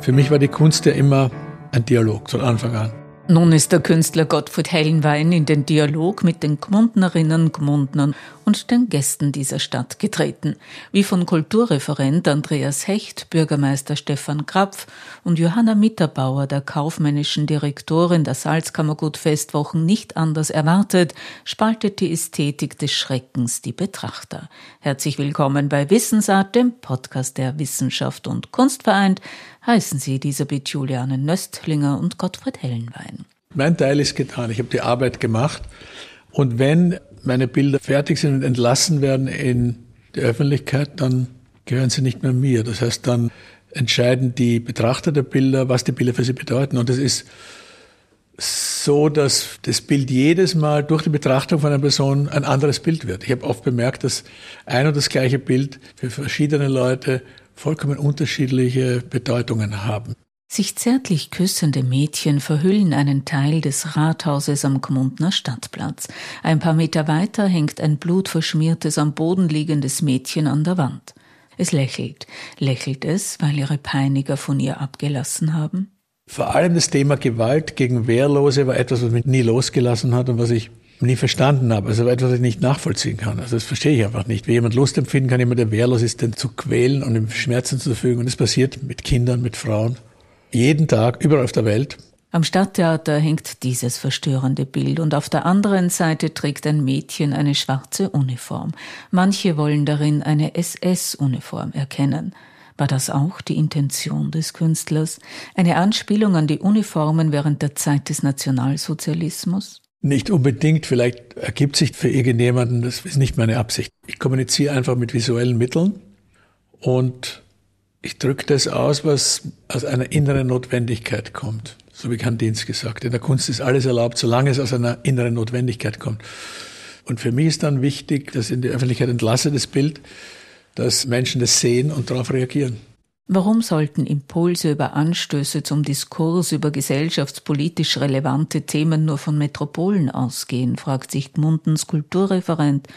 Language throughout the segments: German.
Für mich war die Kunst ja immer ein Dialog von Anfang an. Nun ist der Künstler Gottfried Hellenwein in den Dialog mit den Gmundnerinnen, Gmundnern und den Gästen dieser Stadt getreten, wie von Kulturreferent Andreas Hecht, Bürgermeister Stefan Krapf und Johanna Mitterbauer, der kaufmännischen Direktorin der Salzkammergut Festwochen, nicht anders erwartet, spaltet die Ästhetik des Schreckens die Betrachter. Herzlich willkommen bei Wissensart, dem Podcast der Wissenschaft und Kunst vereint, heißen Sie Elisabeth Juliane Nöstlinger und Gottfried Hellenwein. Mein Teil ist getan. Ich habe die Arbeit gemacht. Und wenn meine Bilder fertig sind und entlassen werden in die Öffentlichkeit, dann gehören sie nicht mehr mir. Das heißt, dann entscheiden die Betrachter der Bilder, was die Bilder für sie bedeuten. Und es ist so, dass das Bild jedes Mal durch die Betrachtung von einer Person ein anderes Bild wird. Ich habe oft bemerkt, dass ein und das gleiche Bild für verschiedene Leute vollkommen unterschiedliche Bedeutungen haben. Sich zärtlich küssende Mädchen verhüllen einen Teil des Rathauses am Gmundner Stadtplatz. Ein paar Meter weiter hängt ein blutverschmiertes, am Boden liegendes Mädchen an der Wand. Es lächelt. Lächelt es, weil ihre Peiniger von ihr abgelassen haben? Vor allem das Thema Gewalt gegen Wehrlose war etwas, was mich nie losgelassen hat und was ich nie verstanden habe. Also etwas, was ich nicht nachvollziehen kann. Also das verstehe ich einfach nicht. Wie jemand Lust empfinden kann, jemand, der wehrlos ist, den zu quälen und ihm Schmerzen zu zufügen. Und das passiert mit Kindern, mit Frauen. Jeden Tag, überall auf der Welt. Am Stadttheater hängt dieses verstörende Bild und auf der anderen Seite trägt ein Mädchen eine schwarze Uniform. Manche wollen darin eine SS-Uniform erkennen. War das auch die Intention des Künstlers? Eine Anspielung an die Uniformen während der Zeit des Nationalsozialismus? Nicht unbedingt, vielleicht ergibt sich für irgendjemanden, das ist nicht meine Absicht. Ich kommuniziere einfach mit visuellen Mitteln und ich drücke das aus, was aus einer inneren Notwendigkeit kommt. So wie Kandinsky gesagt. In der Kunst ist alles erlaubt, solange es aus einer inneren Notwendigkeit kommt. Und für mich ist dann wichtig, dass in die Öffentlichkeit entlasse das Bild, dass Menschen das sehen und darauf reagieren. Warum sollten Impulse über Anstöße zum Diskurs über gesellschaftspolitisch relevante Themen nur von Metropolen ausgehen, fragt sich Gmundens Kulturreferent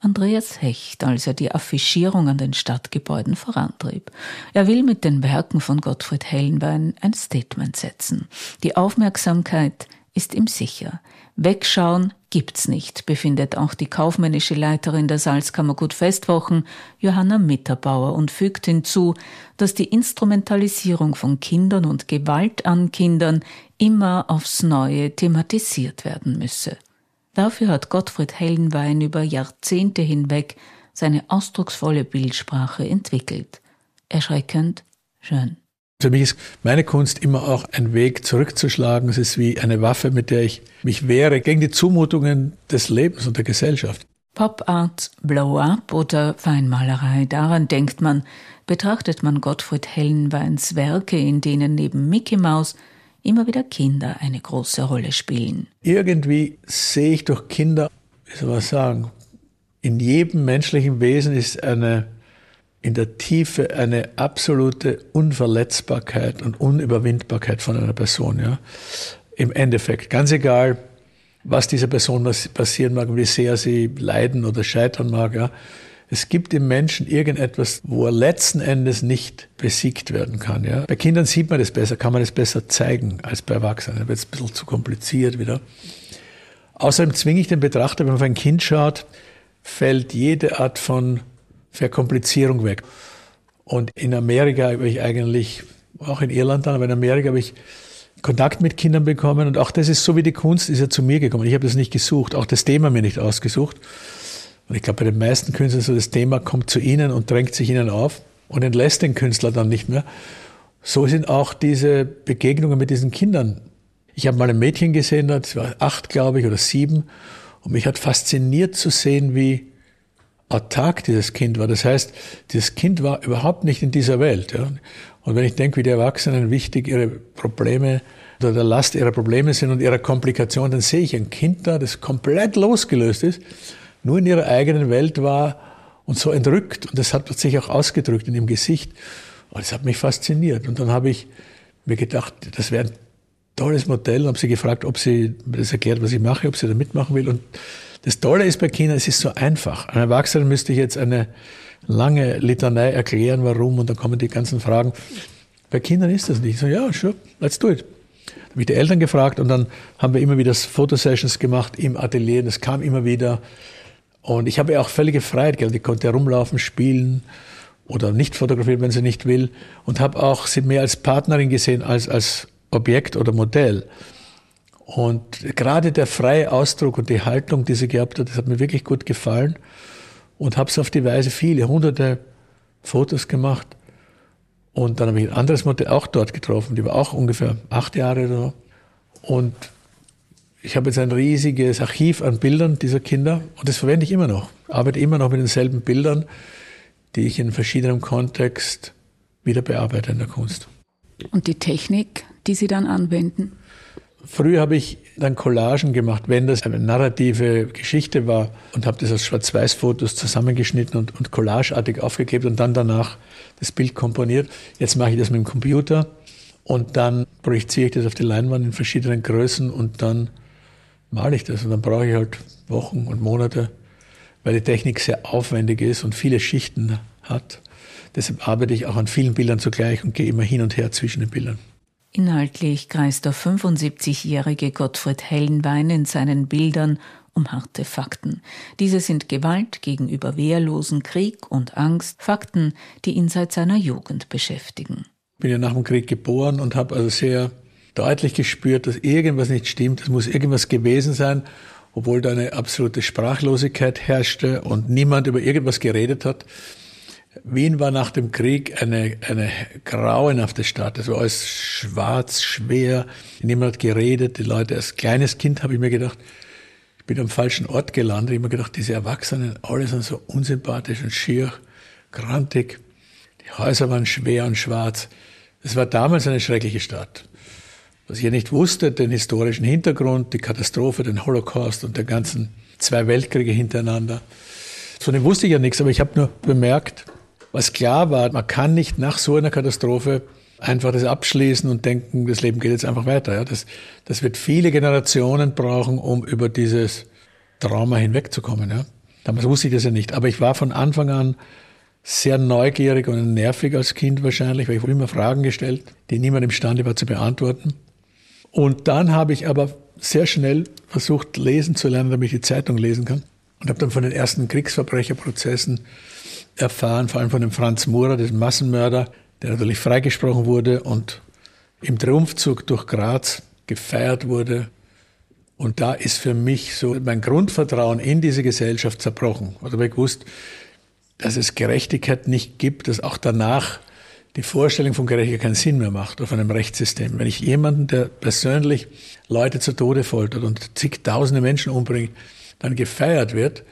Andreas Hecht, als er die Affischierung an den Stadtgebäuden vorantrieb. Er will mit den Werken von Gottfried Hellenwein ein Statement setzen. Die Aufmerksamkeit ist ihm sicher. Wegschauen gibt's nicht, befindet auch die kaufmännische Leiterin der Salzkammergut Festwochen, Johanna Mitterbauer, und fügt hinzu, dass die Instrumentalisierung von Kindern und Gewalt an Kindern immer aufs Neue thematisiert werden müsse. Dafür hat Gottfried Hellenwein über Jahrzehnte hinweg seine ausdrucksvolle Bildsprache entwickelt. Erschreckend schön. Für mich ist meine Kunst immer auch ein Weg zurückzuschlagen. Es ist wie eine Waffe, mit der ich mich wehre gegen die Zumutungen des Lebens und der Gesellschaft. Pop Art, Blow-up oder Feinmalerei, daran denkt man, betrachtet man Gottfried Hellenweins Werke, in denen neben Mickey Mouse immer wieder Kinder eine große Rolle spielen. Irgendwie sehe ich durch Kinder, wie soll man sagen, in jedem menschlichen Wesen ist eine in der Tiefe eine absolute Unverletzbarkeit und Unüberwindbarkeit von einer Person. Ja? Im Endeffekt, ganz egal, was dieser Person passieren mag, wie sehr sie leiden oder scheitern mag. Ja? Es gibt im Menschen irgendetwas, wo er letzten Endes nicht besiegt werden kann. Ja? Bei Kindern sieht man das besser, kann man das besser zeigen als bei Erwachsenen. Da wird es ein bisschen zu kompliziert wieder. Außerdem zwinge ich den Betrachter, wenn man auf ein Kind schaut, fällt jede Art von Verkomplizierung weg. Und in Amerika habe ich eigentlich, auch in Irland dann, aber in Amerika habe ich Kontakt mit Kindern bekommen und auch das ist so wie die Kunst, ist ja zu mir gekommen. Ich habe das nicht gesucht, auch das Thema mir nicht ausgesucht. Und ich glaube, bei den meisten Künstlern so das Thema kommt zu ihnen und drängt sich ihnen auf und entlässt den Künstler dann nicht mehr. So sind auch diese Begegnungen mit diesen Kindern. Ich habe mal ein Mädchen gesehen, das war acht, glaube ich, oder sieben, und mich hat fasziniert zu sehen, wie autark dieses Kind war. Das heißt, dieses Kind war überhaupt nicht in dieser Welt. Ja. Und wenn ich denke, wie die Erwachsenen wichtig ihre Probleme oder der Last ihrer Probleme sind und ihrer Komplikation, dann sehe ich ein Kind da, das komplett losgelöst ist, nur in ihrer eigenen Welt war und so entrückt. Und das hat sich auch ausgedrückt in ihrem Gesicht. Und das hat mich fasziniert. Und dann habe ich mir gedacht, das wäre ein tolles Modell und habe sie gefragt, ob sie das erklärt, was ich mache, ob sie da mitmachen will. Und das Tolle ist bei Kindern, es ist so einfach. Ein Erwachsener müsste ich jetzt eine lange Litanei erklären, warum, und dann kommen die ganzen Fragen. Bei Kindern ist das nicht. So, ja, sure, let's do it. Da habe ich die Eltern gefragt und dann haben wir immer wieder Fotosessions gemacht im Atelier. Das kam immer wieder. Und ich habe auch völlige Freiheit, gell? die konnte herumlaufen, spielen oder nicht fotografieren, wenn sie nicht will. Und habe auch sie mehr als Partnerin gesehen als als Objekt oder Modell. Und gerade der freie Ausdruck und die Haltung, die sie gehabt hat, das hat mir wirklich gut gefallen. Und habe so auf die Weise viele, hunderte Fotos gemacht. Und dann habe ich ein anderes Modell auch dort getroffen, die war auch ungefähr acht Jahre oder so. Und ich habe jetzt ein riesiges Archiv an Bildern dieser Kinder und das verwende ich immer noch. Arbeite immer noch mit denselben Bildern, die ich in verschiedenem Kontext wieder bearbeite in der Kunst. Und die Technik, die Sie dann anwenden? Früher habe ich dann Collagen gemacht, wenn das eine narrative Geschichte war und habe das aus Schwarz-Weiß-Fotos zusammengeschnitten und, und collageartig aufgeklebt und dann danach das Bild komponiert. Jetzt mache ich das mit dem Computer und dann projiziere ich das auf die Leinwand in verschiedenen Größen und dann male ich das. Und dann brauche ich halt Wochen und Monate, weil die Technik sehr aufwendig ist und viele Schichten hat. Deshalb arbeite ich auch an vielen Bildern zugleich und gehe immer hin und her zwischen den Bildern. Inhaltlich kreist der 75-jährige Gottfried Hellenwein in seinen Bildern um harte Fakten. Diese sind Gewalt gegenüber Wehrlosen, Krieg und Angst, Fakten, die ihn seit seiner Jugend beschäftigen. Ich bin ja nach dem Krieg geboren und habe also sehr deutlich gespürt, dass irgendwas nicht stimmt. Es muss irgendwas gewesen sein, obwohl da eine absolute Sprachlosigkeit herrschte und niemand über irgendwas geredet hat. Wien war nach dem Krieg eine, eine grauenhafte Stadt. Es war alles schwarz, schwer. Niemand hat geredet. Die Leute, als kleines Kind habe ich mir gedacht, ich bin am falschen Ort gelandet. Ich habe mir gedacht, diese Erwachsenen, alle sind so unsympathisch und schier, grantig. Die Häuser waren schwer und schwarz. Es war damals eine schreckliche Stadt. Was ich nicht wusste, den historischen Hintergrund, die Katastrophe, den Holocaust und den ganzen zwei Weltkriege hintereinander. Von dem wusste ich ja nichts, aber ich habe nur bemerkt, was klar war, man kann nicht nach so einer Katastrophe einfach das abschließen und denken, das Leben geht jetzt einfach weiter. Ja, das, das wird viele Generationen brauchen, um über dieses Trauma hinwegzukommen. Ja. Damals wusste ich das ja nicht. Aber ich war von Anfang an sehr neugierig und nervig als Kind wahrscheinlich, weil ich wurde immer Fragen gestellt, die niemand imstande war zu beantworten. Und dann habe ich aber sehr schnell versucht, lesen zu lernen, damit ich die Zeitung lesen kann. Und habe dann von den ersten Kriegsverbrecherprozessen erfahren, vor allem von dem Franz Murer, diesem Massenmörder, der natürlich freigesprochen wurde und im Triumphzug durch Graz gefeiert wurde. Und da ist für mich so mein Grundvertrauen in diese Gesellschaft zerbrochen. Also habe ich gewusst, dass es Gerechtigkeit nicht gibt, dass auch danach die Vorstellung von Gerechtigkeit keinen Sinn mehr macht auf einem Rechtssystem. Wenn ich jemanden, der persönlich Leute zu Tode foltert und zigtausende Menschen umbringt, dann gefeiert wird,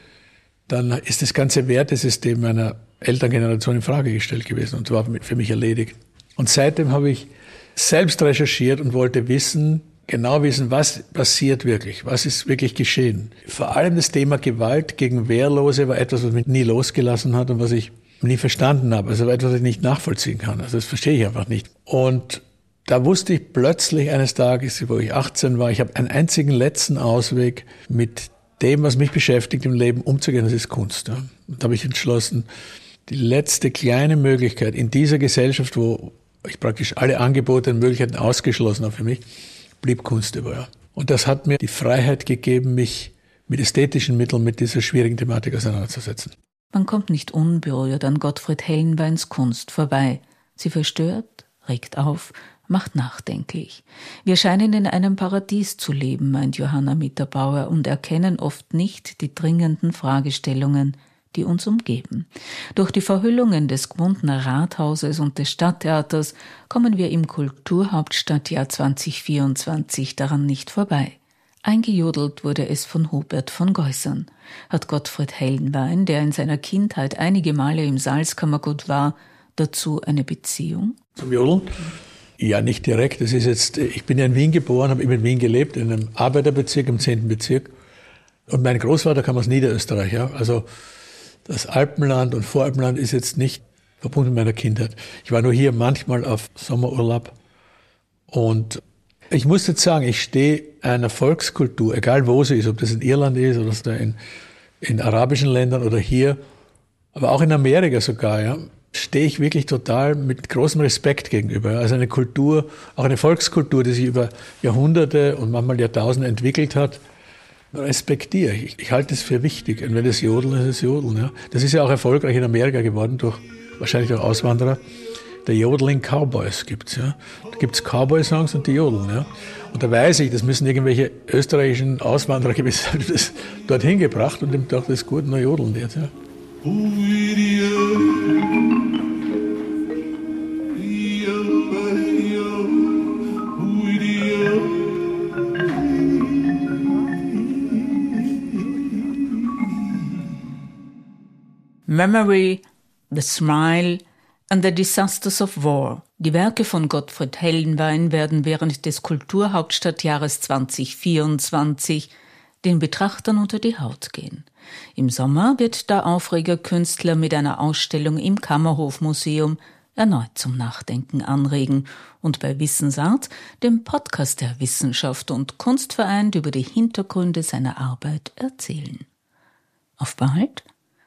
dann ist das ganze Wertesystem meiner Elterngeneration in Frage gestellt gewesen und war für mich erledigt. Und seitdem habe ich selbst recherchiert und wollte wissen, genau wissen, was passiert wirklich, was ist wirklich geschehen. Vor allem das Thema Gewalt gegen Wehrlose war etwas, was mich nie losgelassen hat und was ich nie verstanden habe. Also etwas, was ich nicht nachvollziehen kann. Also das verstehe ich einfach nicht. Und da wusste ich plötzlich eines Tages, wo ich 18 war, ich habe einen einzigen letzten Ausweg mit dem, was mich beschäftigt im Leben, umzugehen, das ist Kunst. Und da habe ich entschlossen, die letzte kleine Möglichkeit in dieser Gesellschaft, wo ich praktisch alle Angebote und Möglichkeiten ausgeschlossen habe für mich, blieb Kunst über. Und das hat mir die Freiheit gegeben, mich mit ästhetischen Mitteln mit dieser schwierigen Thematik auseinanderzusetzen. Man kommt nicht unberührt an Gottfried Hellenbeins Kunst vorbei. Sie verstört, regt auf, macht nachdenklich. Wir scheinen in einem Paradies zu leben, meint Johanna Mitterbauer, und erkennen oft nicht die dringenden Fragestellungen, die uns umgeben. Durch die Verhüllungen des Gmundner Rathauses und des Stadttheaters kommen wir im Kulturhauptstadtjahr 2024 daran nicht vorbei. Eingejodelt wurde es von Hubert von Geusern. Hat Gottfried Hellenwein, der in seiner Kindheit einige Male im Salzkammergut war, dazu eine Beziehung? Zum Jodeln? Ja, nicht direkt. Das ist jetzt, ich bin ja in Wien geboren, habe immer in Wien gelebt, in einem Arbeiterbezirk, im 10. Bezirk. Und mein Großvater kam aus Niederösterreich, ja. Also, das Alpenland und Voralpenland ist jetzt nicht verbunden mit meiner Kindheit. Ich war nur hier manchmal auf Sommerurlaub. Und ich muss jetzt sagen, ich stehe einer Volkskultur, egal wo sie ist, ob das in Irland ist oder in, in arabischen Ländern oder hier, aber auch in Amerika sogar, ja, stehe ich wirklich total mit großem Respekt gegenüber. Also eine Kultur, auch eine Volkskultur, die sich über Jahrhunderte und manchmal Jahrtausende entwickelt hat, respektiere ich. Ich halte es für wichtig. Und wenn es Jodeln ist, es Jodeln. Ja. Das ist ja auch erfolgreich in Amerika geworden, durch wahrscheinlich auch Auswanderer. Der Jodeling Cowboys gibt's, ja. Da gibt's Cowboy-Songs und die Jodeln, ja. Und da weiß ich, das müssen irgendwelche österreichischen Auswanderer gewesen haben, das dorthin gebracht und dem dachte, das gut, nur jodeln jetzt, ja. Memory, The Smile and the Disasters of War. Die Werke von Gottfried Hellenwein werden während des Kulturhauptstadtjahres 2024 den Betrachtern unter die Haut gehen. Im Sommer wird der Aufregerkünstler mit einer Ausstellung im Kammerhofmuseum erneut zum Nachdenken anregen und bei Wissensart, dem Podcast der Wissenschaft und Kunst vereint, über die Hintergründe seiner Arbeit erzählen. Auf bald!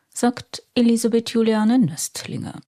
sagt Elisabeth Juliane Nöstlinger.